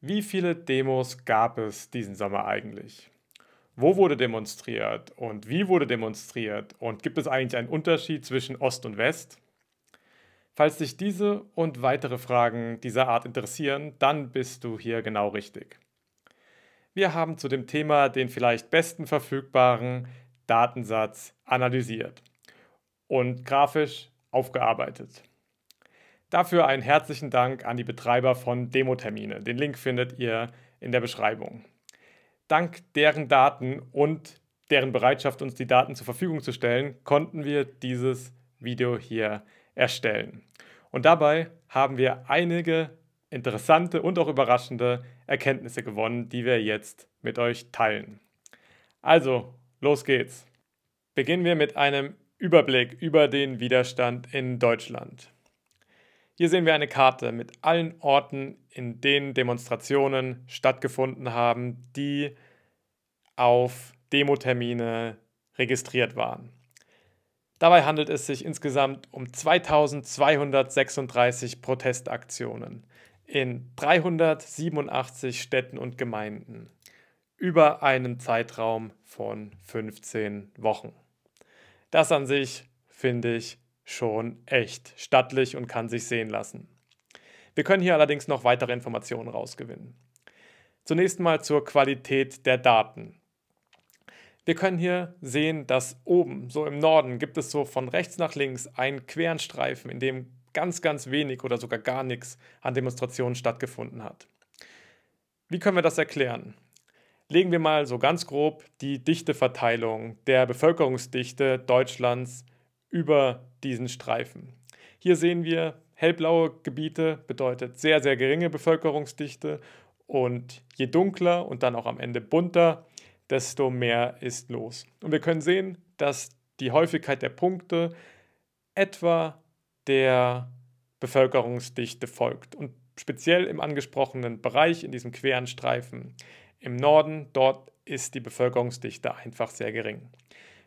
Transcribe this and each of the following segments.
Wie viele Demos gab es diesen Sommer eigentlich? Wo wurde demonstriert und wie wurde demonstriert und gibt es eigentlich einen Unterschied zwischen Ost und West? Falls dich diese und weitere Fragen dieser Art interessieren, dann bist du hier genau richtig. Wir haben zu dem Thema den vielleicht besten verfügbaren Datensatz analysiert und grafisch aufgearbeitet. Dafür einen herzlichen Dank an die Betreiber von Demotermine. Den Link findet ihr in der Beschreibung. Dank deren Daten und deren Bereitschaft, uns die Daten zur Verfügung zu stellen, konnten wir dieses Video hier erstellen. Und dabei haben wir einige interessante und auch überraschende Erkenntnisse gewonnen, die wir jetzt mit euch teilen. Also, los geht's. Beginnen wir mit einem Überblick über den Widerstand in Deutschland. Hier sehen wir eine Karte mit allen Orten, in denen Demonstrationen stattgefunden haben, die auf Demotermine registriert waren. Dabei handelt es sich insgesamt um 2236 Protestaktionen in 387 Städten und Gemeinden über einen Zeitraum von 15 Wochen. Das an sich finde ich schon echt stattlich und kann sich sehen lassen. Wir können hier allerdings noch weitere Informationen rausgewinnen. Zunächst mal zur Qualität der Daten. Wir können hier sehen, dass oben, so im Norden, gibt es so von rechts nach links einen queren Streifen, in dem ganz, ganz wenig oder sogar gar nichts an Demonstrationen stattgefunden hat. Wie können wir das erklären? Legen wir mal so ganz grob die Dichteverteilung der Bevölkerungsdichte Deutschlands über diesen Streifen. Hier sehen wir, hellblaue Gebiete bedeutet sehr, sehr geringe Bevölkerungsdichte und je dunkler und dann auch am Ende bunter, desto mehr ist los. Und wir können sehen, dass die Häufigkeit der Punkte etwa der Bevölkerungsdichte folgt. Und speziell im angesprochenen Bereich, in diesem queren Streifen im Norden, dort ist die Bevölkerungsdichte einfach sehr gering.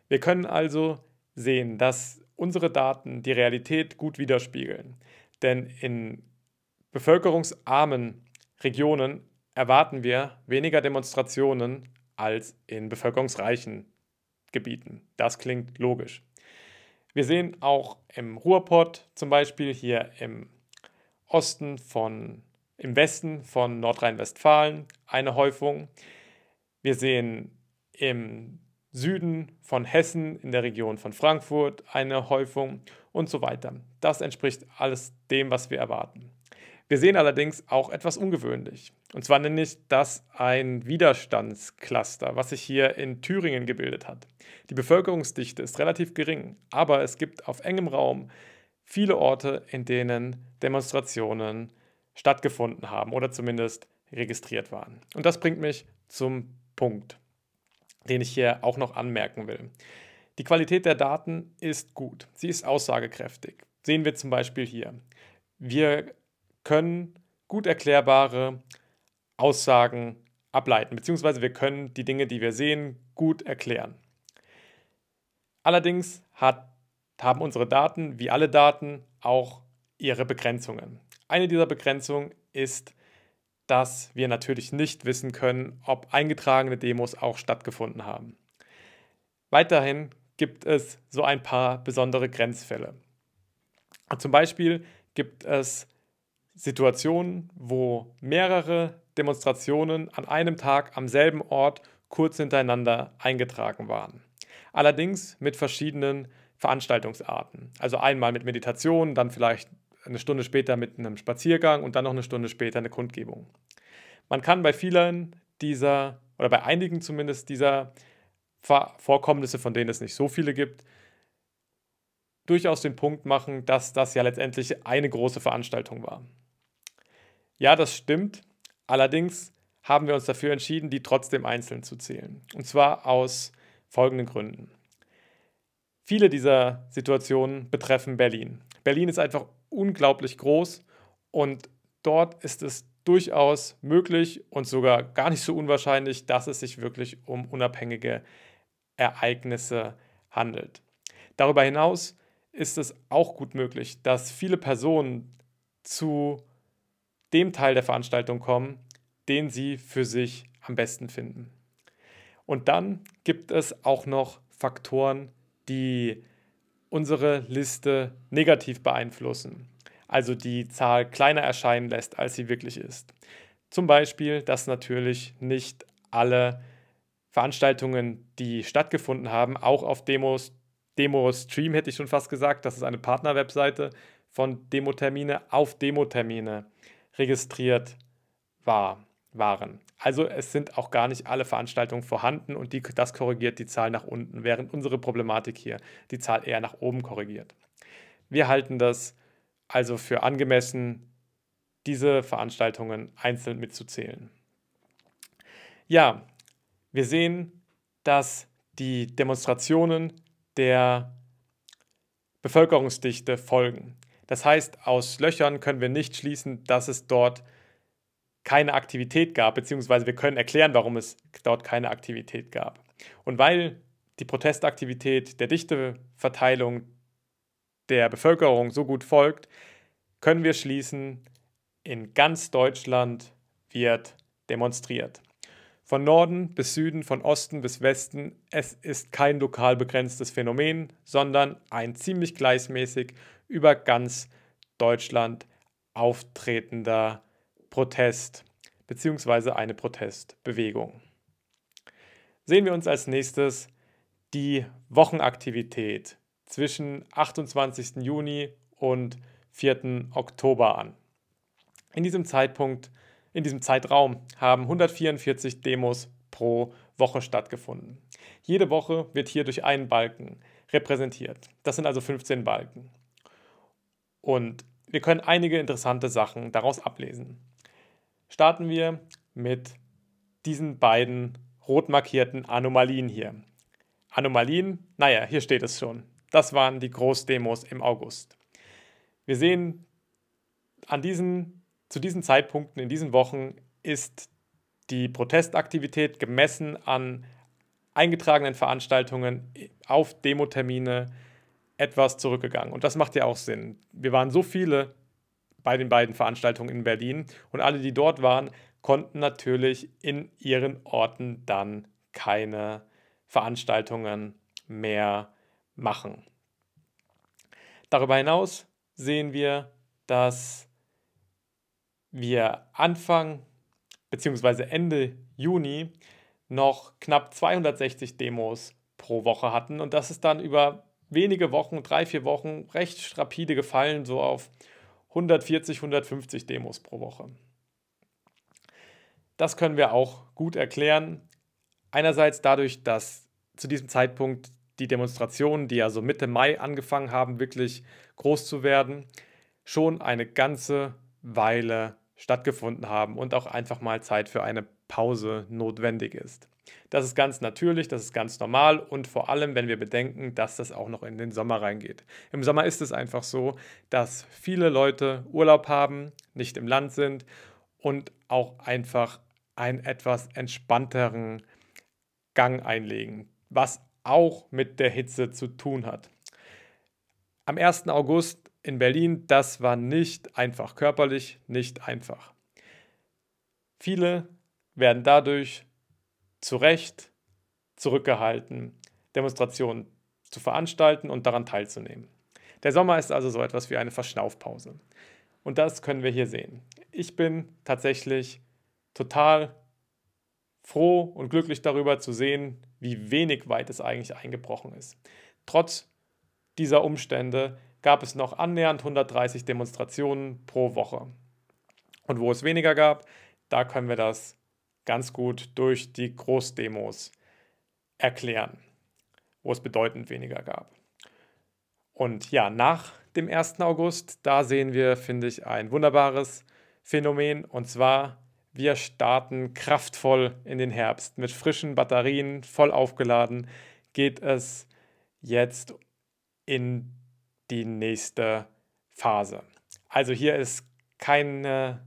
Wir können also sehen, dass unsere Daten die Realität gut widerspiegeln. Denn in bevölkerungsarmen Regionen erwarten wir weniger Demonstrationen als in bevölkerungsreichen Gebieten. Das klingt logisch. Wir sehen auch im Ruhrpott zum Beispiel hier im Osten von, im Westen von Nordrhein-Westfalen eine Häufung. Wir sehen im Süden von Hessen, in der Region von Frankfurt eine Häufung und so weiter. Das entspricht alles dem, was wir erwarten. Wir sehen allerdings auch etwas ungewöhnlich. Und zwar nenne ich das ein Widerstandscluster, was sich hier in Thüringen gebildet hat. Die Bevölkerungsdichte ist relativ gering, aber es gibt auf engem Raum viele Orte, in denen Demonstrationen stattgefunden haben oder zumindest registriert waren. Und das bringt mich zum Punkt den ich hier auch noch anmerken will. Die Qualität der Daten ist gut. Sie ist aussagekräftig. Sehen wir zum Beispiel hier. Wir können gut erklärbare Aussagen ableiten, beziehungsweise wir können die Dinge, die wir sehen, gut erklären. Allerdings hat, haben unsere Daten, wie alle Daten, auch ihre Begrenzungen. Eine dieser Begrenzungen ist dass wir natürlich nicht wissen können, ob eingetragene Demos auch stattgefunden haben. Weiterhin gibt es so ein paar besondere Grenzfälle. Zum Beispiel gibt es Situationen, wo mehrere Demonstrationen an einem Tag am selben Ort kurz hintereinander eingetragen waren. Allerdings mit verschiedenen Veranstaltungsarten. Also einmal mit Meditation, dann vielleicht eine Stunde später mit einem Spaziergang und dann noch eine Stunde später eine Kundgebung. Man kann bei vielen dieser, oder bei einigen zumindest dieser Vorkommnisse, von denen es nicht so viele gibt, durchaus den Punkt machen, dass das ja letztendlich eine große Veranstaltung war. Ja, das stimmt. Allerdings haben wir uns dafür entschieden, die trotzdem einzeln zu zählen. Und zwar aus folgenden Gründen. Viele dieser Situationen betreffen Berlin. Berlin ist einfach unglaublich groß und dort ist es durchaus möglich und sogar gar nicht so unwahrscheinlich, dass es sich wirklich um unabhängige Ereignisse handelt. Darüber hinaus ist es auch gut möglich, dass viele Personen zu dem Teil der Veranstaltung kommen, den Sie für sich am besten finden. Und dann gibt es auch noch Faktoren, die unsere Liste negativ beeinflussen, also die Zahl kleiner erscheinen lässt, als sie wirklich ist. Zum Beispiel, dass natürlich nicht alle Veranstaltungen, die stattgefunden haben, auch auf Demos, Demo Stream hätte ich schon fast gesagt, das ist eine Partnerwebseite von Demotermine, auf Demotermine registriert war, waren. Also es sind auch gar nicht alle Veranstaltungen vorhanden und die, das korrigiert die Zahl nach unten, während unsere Problematik hier die Zahl eher nach oben korrigiert. Wir halten das also für angemessen, diese Veranstaltungen einzeln mitzuzählen. Ja, wir sehen, dass die Demonstrationen der Bevölkerungsdichte folgen. Das heißt, aus Löchern können wir nicht schließen, dass es dort keine Aktivität gab, beziehungsweise wir können erklären, warum es dort keine Aktivität gab. Und weil die Protestaktivität der Dichteverteilung der Bevölkerung so gut folgt, können wir schließen, in ganz Deutschland wird demonstriert. Von Norden bis Süden, von Osten bis Westen, es ist kein lokal begrenztes Phänomen, sondern ein ziemlich gleichmäßig über ganz Deutschland auftretender Protest bzw. eine Protestbewegung. Sehen wir uns als nächstes die Wochenaktivität zwischen 28. Juni und 4. Oktober an. In diesem Zeitpunkt, in diesem Zeitraum haben 144 Demos pro Woche stattgefunden. Jede Woche wird hier durch einen Balken repräsentiert. Das sind also 15 Balken. Und wir können einige interessante Sachen daraus ablesen starten wir mit diesen beiden rot markierten Anomalien hier. Anomalien, naja, hier steht es schon. Das waren die Großdemos im August. Wir sehen, an diesen, zu diesen Zeitpunkten, in diesen Wochen, ist die Protestaktivität gemessen an eingetragenen Veranstaltungen auf Demotermine etwas zurückgegangen. Und das macht ja auch Sinn. Wir waren so viele bei den beiden Veranstaltungen in Berlin. Und alle, die dort waren, konnten natürlich in ihren Orten dann keine Veranstaltungen mehr machen. Darüber hinaus sehen wir, dass wir Anfang bzw. Ende Juni noch knapp 260 Demos pro Woche hatten und das ist dann über wenige Wochen, drei, vier Wochen recht rapide gefallen, so auf 140, 150 Demos pro Woche. Das können wir auch gut erklären. Einerseits dadurch, dass zu diesem Zeitpunkt die Demonstrationen, die ja so Mitte Mai angefangen haben, wirklich groß zu werden, schon eine ganze Weile stattgefunden haben und auch einfach mal Zeit für eine Pause notwendig ist. Das ist ganz natürlich, das ist ganz normal und vor allem, wenn wir bedenken, dass das auch noch in den Sommer reingeht. Im Sommer ist es einfach so, dass viele Leute Urlaub haben, nicht im Land sind und auch einfach einen etwas entspannteren Gang einlegen, was auch mit der Hitze zu tun hat. Am 1. August in Berlin, das war nicht einfach, körperlich nicht einfach. Viele werden dadurch zu Recht zurückgehalten, Demonstrationen zu veranstalten und daran teilzunehmen. Der Sommer ist also so etwas wie eine Verschnaufpause. Und das können wir hier sehen. Ich bin tatsächlich total froh und glücklich darüber zu sehen, wie wenig weit es eigentlich eingebrochen ist. Trotz dieser Umstände gab es noch annähernd 130 Demonstrationen pro Woche. Und wo es weniger gab, da können wir das ganz gut durch die Großdemos erklären, wo es bedeutend weniger gab. Und ja, nach dem 1. August, da sehen wir, finde ich, ein wunderbares Phänomen. Und zwar, wir starten kraftvoll in den Herbst. Mit frischen Batterien, voll aufgeladen, geht es jetzt in die nächste Phase. Also hier ist keine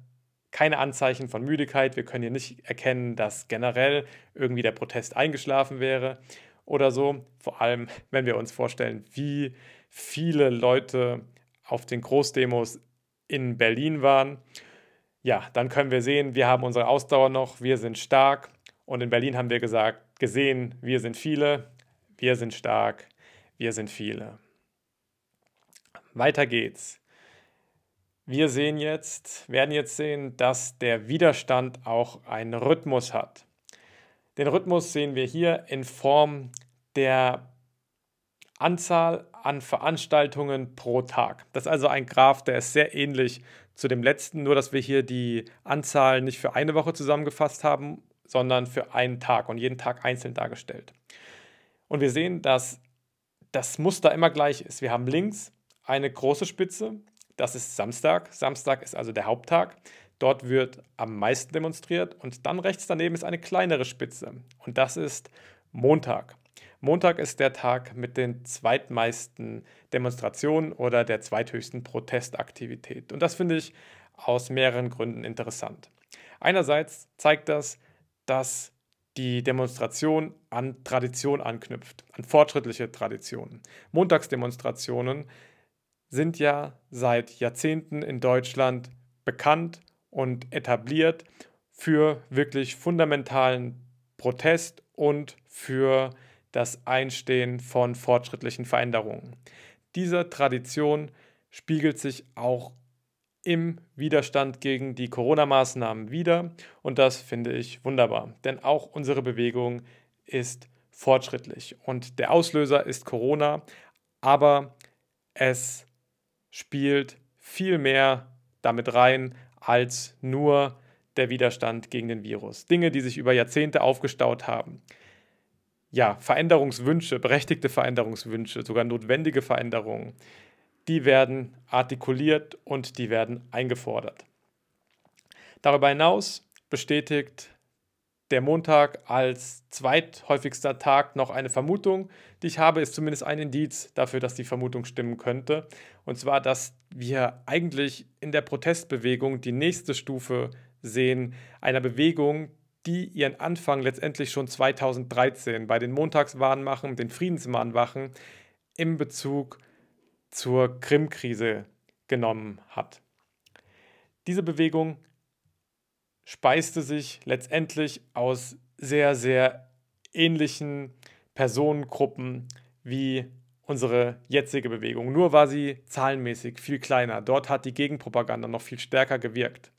keine Anzeichen von Müdigkeit. Wir können hier nicht erkennen, dass generell irgendwie der Protest eingeschlafen wäre oder so. Vor allem, wenn wir uns vorstellen, wie viele Leute auf den Großdemos in Berlin waren. ja, dann können wir sehen, wir haben unsere Ausdauer noch, wir sind stark. Und in Berlin haben wir gesagt, gesehen, wir sind viele, wir sind stark, wir sind viele. Weiter geht's. Wir sehen jetzt, werden jetzt sehen, dass der Widerstand auch einen Rhythmus hat. Den Rhythmus sehen wir hier in Form der Anzahl an Veranstaltungen pro Tag. Das ist also ein Graph, der ist sehr ähnlich zu dem letzten, nur dass wir hier die Anzahl nicht für eine Woche zusammengefasst haben, sondern für einen Tag und jeden Tag einzeln dargestellt. Und wir sehen, dass das Muster immer gleich ist. Wir haben links eine große Spitze, das ist Samstag. Samstag ist also der Haupttag. Dort wird am meisten demonstriert und dann rechts daneben ist eine kleinere Spitze und das ist Montag. Montag ist der Tag mit den zweitmeisten Demonstrationen oder der zweithöchsten Protestaktivität. Und das finde ich aus mehreren Gründen interessant. Einerseits zeigt das, dass die Demonstration an Tradition anknüpft, an fortschrittliche Traditionen. Montagsdemonstrationen sind ja seit Jahrzehnten in Deutschland bekannt und etabliert für wirklich fundamentalen Protest und für das Einstehen von fortschrittlichen Veränderungen. Diese Tradition spiegelt sich auch im Widerstand gegen die Corona-Maßnahmen wider und das finde ich wunderbar, denn auch unsere Bewegung ist fortschrittlich und der Auslöser ist Corona, aber es spielt viel mehr damit rein als nur der Widerstand gegen den Virus. Dinge, die sich über Jahrzehnte aufgestaut haben. Ja, Veränderungswünsche, berechtigte Veränderungswünsche, sogar notwendige Veränderungen, die werden artikuliert und die werden eingefordert. Darüber hinaus bestätigt der Montag als zweithäufigster Tag noch eine Vermutung, die ich habe, ist zumindest ein Indiz dafür, dass die Vermutung stimmen könnte. Und zwar, dass wir eigentlich in der Protestbewegung die nächste Stufe sehen, einer Bewegung, die ihren Anfang letztendlich schon 2013 bei den Montagswarnmachen, den Friedensmahnwachen im Bezug zur Krim-Krise genommen hat. Diese Bewegung speiste sich letztendlich aus sehr, sehr ähnlichen Personengruppen wie unsere jetzige Bewegung. Nur war sie zahlenmäßig viel kleiner. Dort hat die Gegenpropaganda noch viel stärker gewirkt.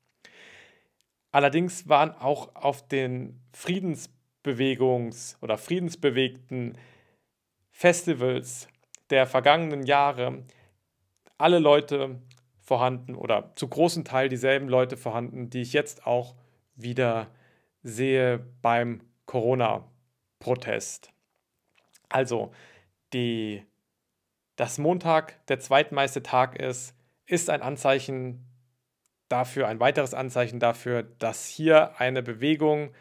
Allerdings waren auch auf den Friedensbewegungs- oder friedensbewegten Festivals der vergangenen Jahre alle Leute vorhanden oder zu großen Teil dieselben Leute vorhanden, die ich jetzt auch wieder sehe beim Corona-Protest. Also, die, dass Montag der zweitmeiste Tag ist, ist ein Anzeichen dafür, ein weiteres Anzeichen dafür, dass hier eine Bewegung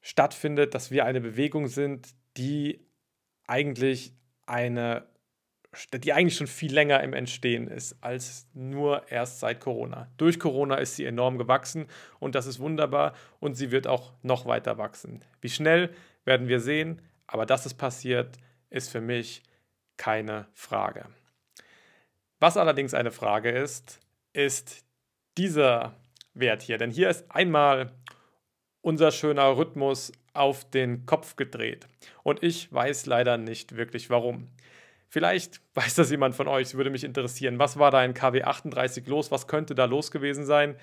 stattfindet, dass wir eine Bewegung sind, die eigentlich eine die eigentlich schon viel länger im Entstehen ist als nur erst seit Corona. Durch Corona ist sie enorm gewachsen und das ist wunderbar und sie wird auch noch weiter wachsen. Wie schnell werden wir sehen, aber dass es passiert, ist für mich keine Frage. Was allerdings eine Frage ist, ist dieser Wert hier. Denn hier ist einmal unser schöner Rhythmus auf den Kopf gedreht. Und ich weiß leider nicht wirklich warum. Vielleicht weiß das jemand von euch, würde mich interessieren. Was war da in KW 38 los? Was könnte da los gewesen sein?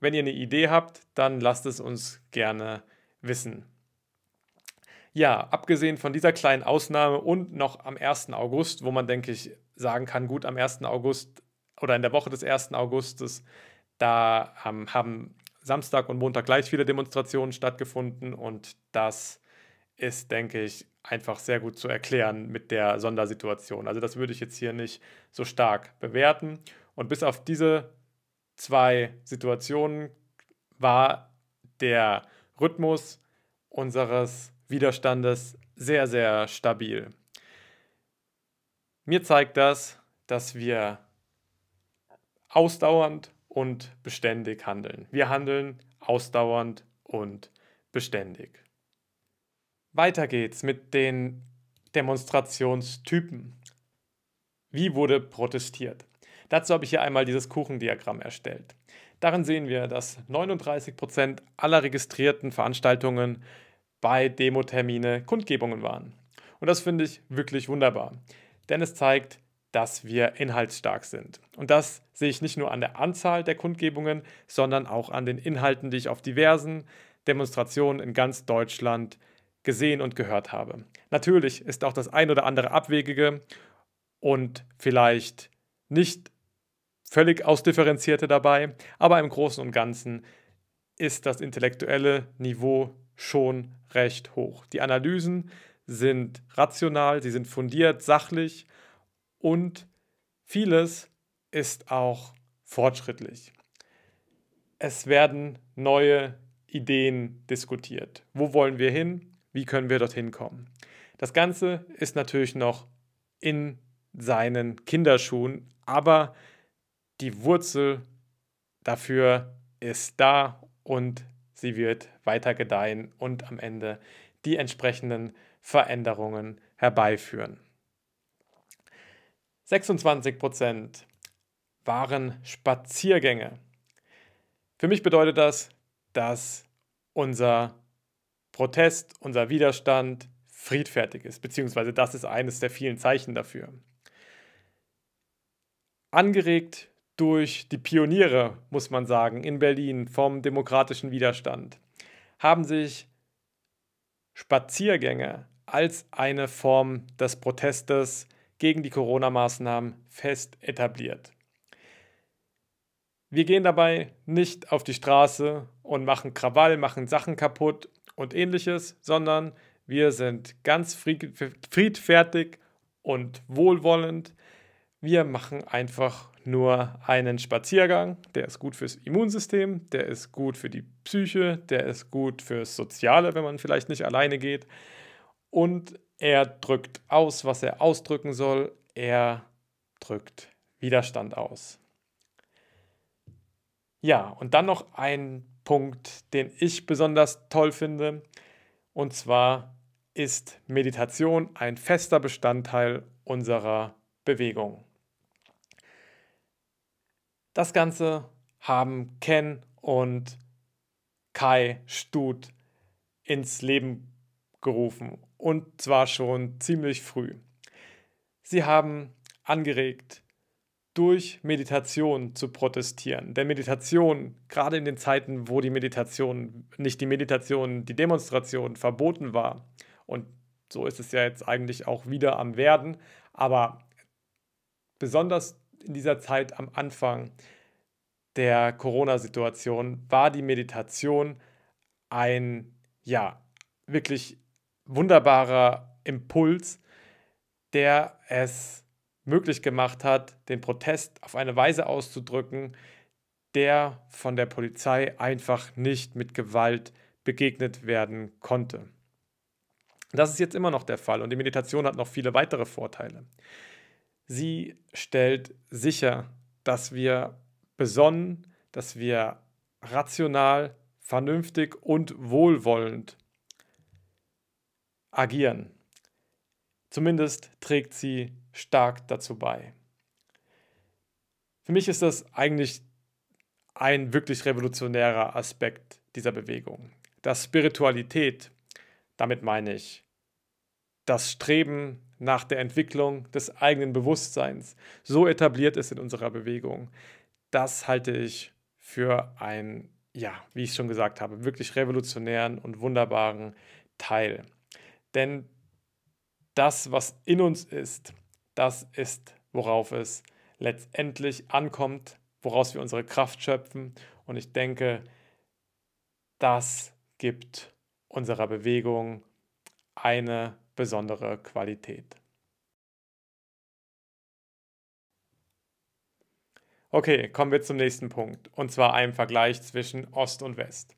Wenn ihr eine Idee habt, dann lasst es uns gerne wissen. Ja, abgesehen von dieser kleinen Ausnahme und noch am 1. August, wo man, denke ich, sagen kann, gut, am 1. August oder in der Woche des 1. Augustes, da ähm, haben Samstag und Montag gleich viele Demonstrationen stattgefunden und das ist, denke ich, einfach sehr gut zu erklären mit der Sondersituation. Also das würde ich jetzt hier nicht so stark bewerten. Und bis auf diese zwei Situationen war der Rhythmus unseres Widerstandes sehr, sehr stabil. Mir zeigt das, dass wir ausdauernd und beständig handeln. Wir handeln ausdauernd und beständig. Weiter geht's mit den Demonstrationstypen. Wie wurde protestiert? Dazu habe ich hier einmal dieses Kuchendiagramm erstellt. Darin sehen wir, dass 39 Prozent aller registrierten Veranstaltungen bei Demotermine Kundgebungen waren. Und das finde ich wirklich wunderbar, denn es zeigt, dass wir inhaltsstark sind. Und das sehe ich nicht nur an der Anzahl der Kundgebungen, sondern auch an den Inhalten, die ich auf diversen Demonstrationen in ganz Deutschland gesehen und gehört habe. Natürlich ist auch das ein oder andere Abwegige und vielleicht nicht völlig ausdifferenzierte dabei, aber im Großen und Ganzen ist das intellektuelle Niveau schon recht hoch. Die Analysen sind rational, sie sind fundiert, sachlich und vieles ist auch fortschrittlich. Es werden neue Ideen diskutiert. Wo wollen wir hin? Wie können wir dorthin kommen? Das Ganze ist natürlich noch in seinen Kinderschuhen, aber die Wurzel dafür ist da und sie wird weiter gedeihen und am Ende die entsprechenden Veränderungen herbeiführen. 26 Prozent waren Spaziergänge. Für mich bedeutet das, dass unser Protest, unser Widerstand friedfertig ist, beziehungsweise das ist eines der vielen Zeichen dafür. Angeregt durch die Pioniere, muss man sagen, in Berlin vom demokratischen Widerstand, haben sich Spaziergänge als eine Form des Protestes gegen die Corona-Maßnahmen fest etabliert. Wir gehen dabei nicht auf die Straße und machen Krawall, machen Sachen kaputt und ähnliches, sondern wir sind ganz friedfertig und wohlwollend. Wir machen einfach nur einen Spaziergang, der ist gut fürs Immunsystem, der ist gut für die Psyche, der ist gut fürs Soziale, wenn man vielleicht nicht alleine geht. Und er drückt aus, was er ausdrücken soll. Er drückt Widerstand aus. Ja, und dann noch ein Punkt, den ich besonders toll finde. Und zwar ist Meditation ein fester Bestandteil unserer Bewegung. Das Ganze haben Ken und Kai Stut ins Leben gerufen und zwar schon ziemlich früh. Sie haben angeregt, durch Meditation zu protestieren. Denn Meditation, gerade in den Zeiten, wo die Meditation, nicht die Meditation, die Demonstration verboten war, und so ist es ja jetzt eigentlich auch wieder am Werden, aber besonders in dieser Zeit am Anfang der Corona-Situation war die Meditation ein, ja, wirklich wunderbarer Impuls, der es möglich gemacht hat, den Protest auf eine Weise auszudrücken, der von der Polizei einfach nicht mit Gewalt begegnet werden konnte. Das ist jetzt immer noch der Fall und die Meditation hat noch viele weitere Vorteile. Sie stellt sicher, dass wir besonnen, dass wir rational, vernünftig und wohlwollend agieren. Zumindest trägt sie stark dazu bei. Für mich ist das eigentlich ein wirklich revolutionärer Aspekt dieser Bewegung. Dass Spiritualität, damit meine ich das Streben nach der Entwicklung des eigenen Bewusstseins, so etabliert ist in unserer Bewegung. Das halte ich für einen, ja, wie ich schon gesagt habe, wirklich revolutionären und wunderbaren Teil. Denn das, was in uns ist, das ist, worauf es letztendlich ankommt, woraus wir unsere Kraft schöpfen. Und ich denke, das gibt unserer Bewegung eine besondere Qualität. Okay, kommen wir zum nächsten Punkt, und zwar einem Vergleich zwischen Ost und West.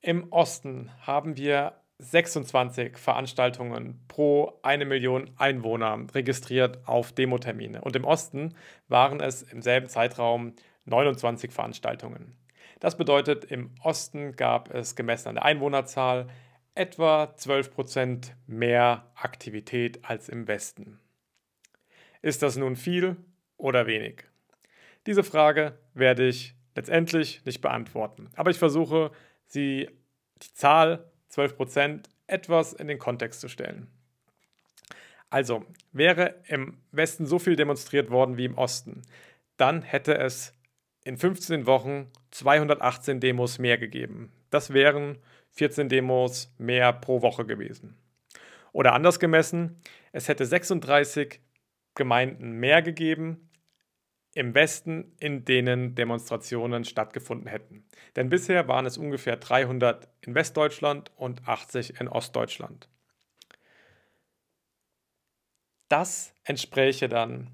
Im Osten haben wir 26 Veranstaltungen pro eine Million Einwohner registriert auf Demotermine. Und im Osten waren es im selben Zeitraum 29 Veranstaltungen. Das bedeutet, im Osten gab es gemessen an der Einwohnerzahl etwa 12 Prozent mehr Aktivität als im Westen. Ist das nun viel oder wenig? Diese Frage werde ich letztendlich nicht beantworten. Aber ich versuche, sie, die Zahl 12% etwas in den Kontext zu stellen. Also, wäre im Westen so viel demonstriert worden wie im Osten, dann hätte es in 15 Wochen 218 Demos mehr gegeben. Das wären 14 Demos mehr pro Woche gewesen. Oder anders gemessen, es hätte 36 Gemeinden mehr gegeben im Westen, in denen Demonstrationen stattgefunden hätten. Denn bisher waren es ungefähr 300 in Westdeutschland und 80 in Ostdeutschland. Das entspräche dann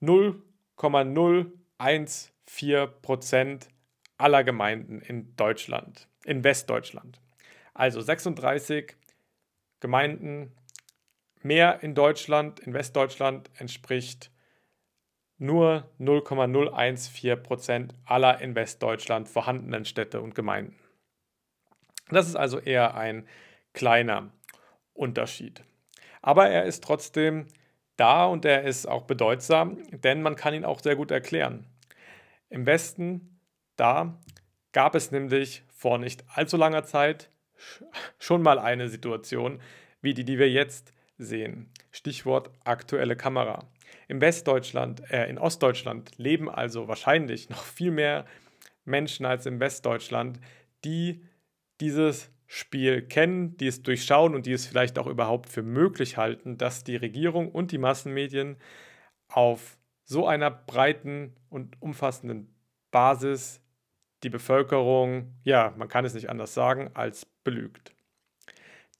0,014 Prozent aller Gemeinden in Deutschland, in Westdeutschland. Also 36 Gemeinden mehr in Deutschland, in Westdeutschland entspricht nur 0,014 Prozent aller in Westdeutschland vorhandenen Städte und Gemeinden. Das ist also eher ein kleiner Unterschied. Aber er ist trotzdem da und er ist auch bedeutsam, denn man kann ihn auch sehr gut erklären. Im Westen, da gab es nämlich vor nicht allzu langer Zeit schon mal eine Situation, wie die, die wir jetzt sehen. Stichwort aktuelle Kamera. Im Westdeutschland, äh, in Ostdeutschland leben also wahrscheinlich noch viel mehr Menschen als im Westdeutschland, die dieses Spiel kennen, die es durchschauen und die es vielleicht auch überhaupt für möglich halten, dass die Regierung und die Massenmedien auf so einer breiten und umfassenden Basis die Bevölkerung, ja, man kann es nicht anders sagen, als belügt.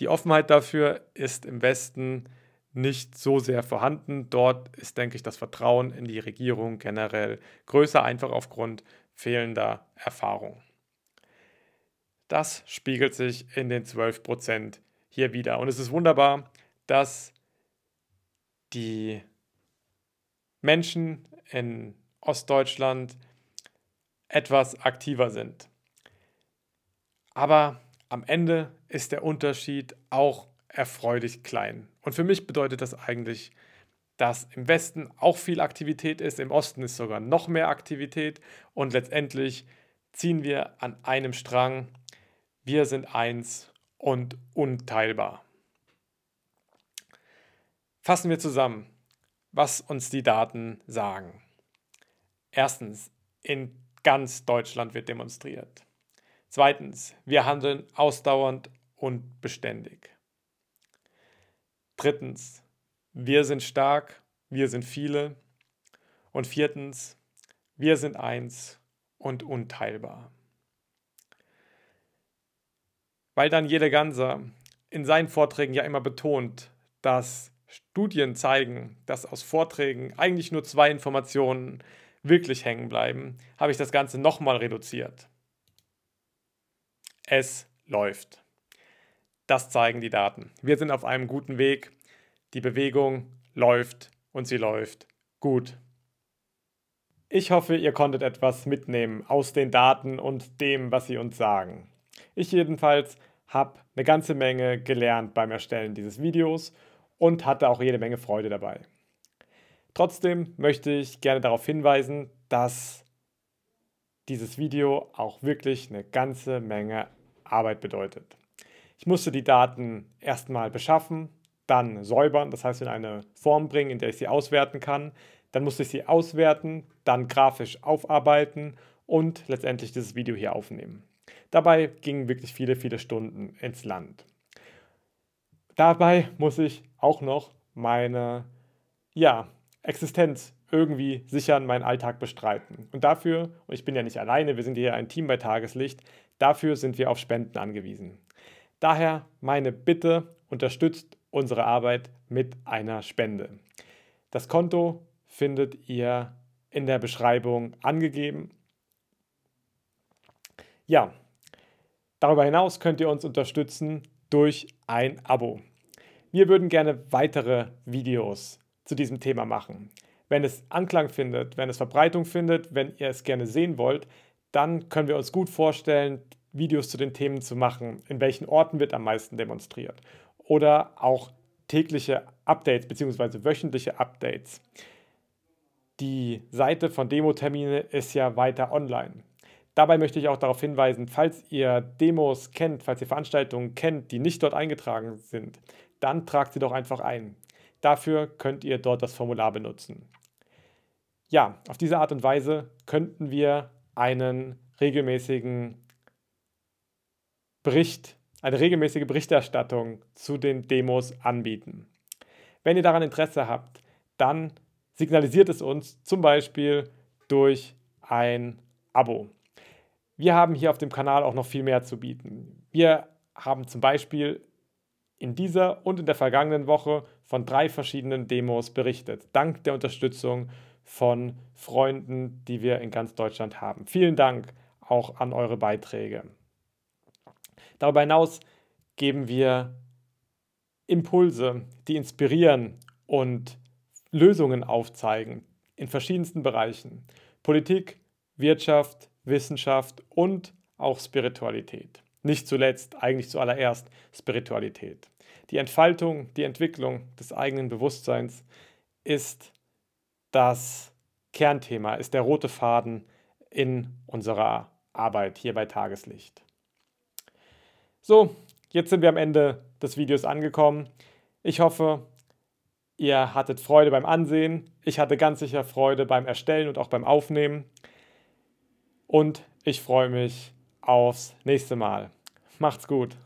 Die Offenheit dafür ist im Westen nicht so sehr vorhanden. Dort ist, denke ich, das Vertrauen in die Regierung generell größer, einfach aufgrund fehlender Erfahrung. Das spiegelt sich in den 12 Prozent hier wieder. Und es ist wunderbar, dass die Menschen in Ostdeutschland etwas aktiver sind. Aber am Ende ist der Unterschied auch erfreulich klein. Und für mich bedeutet das eigentlich, dass im Westen auch viel Aktivität ist, im Osten ist sogar noch mehr Aktivität und letztendlich ziehen wir an einem Strang. Wir sind eins und unteilbar. Fassen wir zusammen, was uns die Daten sagen. Erstens, in ganz Deutschland wird demonstriert. Zweitens, wir handeln ausdauernd und beständig. Drittens, wir sind stark, wir sind viele. Und viertens, wir sind eins und unteilbar. Weil dann jeder Ganser in seinen Vorträgen ja immer betont, dass Studien zeigen, dass aus Vorträgen eigentlich nur zwei Informationen wirklich hängen bleiben, habe ich das Ganze nochmal reduziert. Es läuft. Das zeigen die Daten. Wir sind auf einem guten Weg. Die Bewegung läuft und sie läuft gut. Ich hoffe, ihr konntet etwas mitnehmen aus den Daten und dem, was sie uns sagen. Ich jedenfalls habe eine ganze Menge gelernt beim Erstellen dieses Videos und hatte auch jede Menge Freude dabei. Trotzdem möchte ich gerne darauf hinweisen, dass dieses Video auch wirklich eine ganze Menge Arbeit bedeutet. Ich musste die Daten erstmal beschaffen, dann säubern, das heißt in eine Form bringen, in der ich sie auswerten kann. Dann musste ich sie auswerten, dann grafisch aufarbeiten und letztendlich dieses Video hier aufnehmen. Dabei gingen wirklich viele, viele Stunden ins Land. Dabei muss ich auch noch meine ja, Existenz irgendwie sichern, meinen Alltag bestreiten. Und dafür, und ich bin ja nicht alleine, wir sind hier ein Team bei Tageslicht, dafür sind wir auf Spenden angewiesen. Daher meine Bitte, unterstützt unsere Arbeit mit einer Spende. Das Konto findet ihr in der Beschreibung angegeben. Ja, darüber hinaus könnt ihr uns unterstützen durch ein Abo. Wir würden gerne weitere Videos zu diesem Thema machen. Wenn es Anklang findet, wenn es Verbreitung findet, wenn ihr es gerne sehen wollt, dann können wir uns gut vorstellen, Videos zu den Themen zu machen, in welchen Orten wird am meisten demonstriert oder auch tägliche Updates bzw. wöchentliche Updates. Die Seite von Demo-Termine ist ja weiter online. Dabei möchte ich auch darauf hinweisen, falls ihr Demos kennt, falls ihr Veranstaltungen kennt, die nicht dort eingetragen sind, dann tragt sie doch einfach ein. Dafür könnt ihr dort das Formular benutzen. Ja, auf diese Art und Weise könnten wir einen regelmäßigen Bericht, eine regelmäßige Berichterstattung zu den Demos anbieten. Wenn ihr daran Interesse habt, dann signalisiert es uns zum Beispiel durch ein Abo. Wir haben hier auf dem Kanal auch noch viel mehr zu bieten. Wir haben zum Beispiel in dieser und in der vergangenen Woche von drei verschiedenen Demos berichtet, dank der Unterstützung von Freunden, die wir in ganz Deutschland haben. Vielen Dank auch an eure Beiträge. Darüber hinaus geben wir Impulse, die inspirieren und Lösungen aufzeigen in verschiedensten Bereichen. Politik, Wirtschaft, Wissenschaft und auch Spiritualität. Nicht zuletzt, eigentlich zuallererst Spiritualität. Die Entfaltung, die Entwicklung des eigenen Bewusstseins ist das Kernthema, ist der rote Faden in unserer Arbeit hier bei Tageslicht. So, jetzt sind wir am Ende des Videos angekommen. Ich hoffe, ihr hattet Freude beim Ansehen. Ich hatte ganz sicher Freude beim Erstellen und auch beim Aufnehmen. Und ich freue mich aufs nächste Mal. Macht's gut.